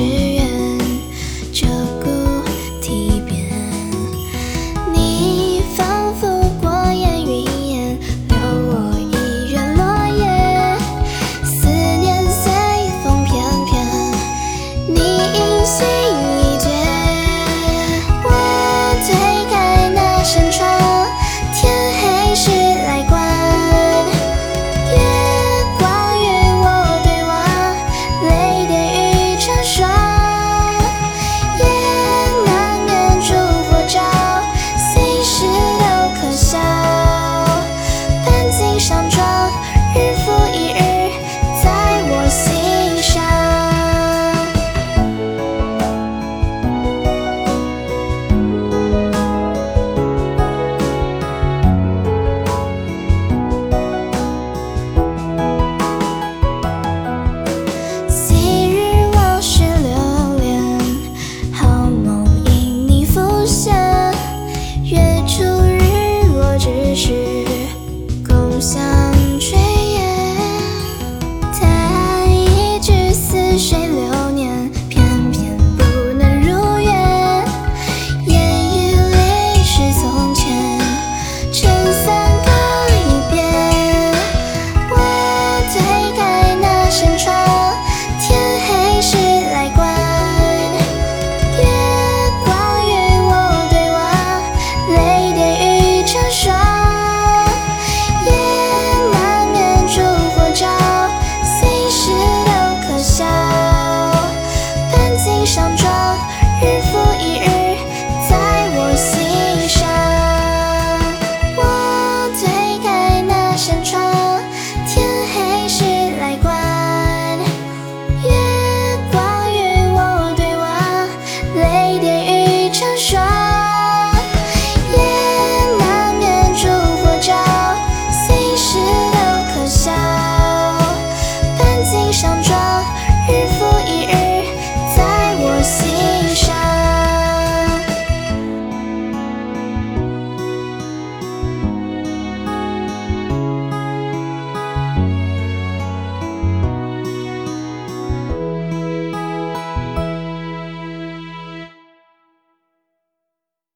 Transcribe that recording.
只。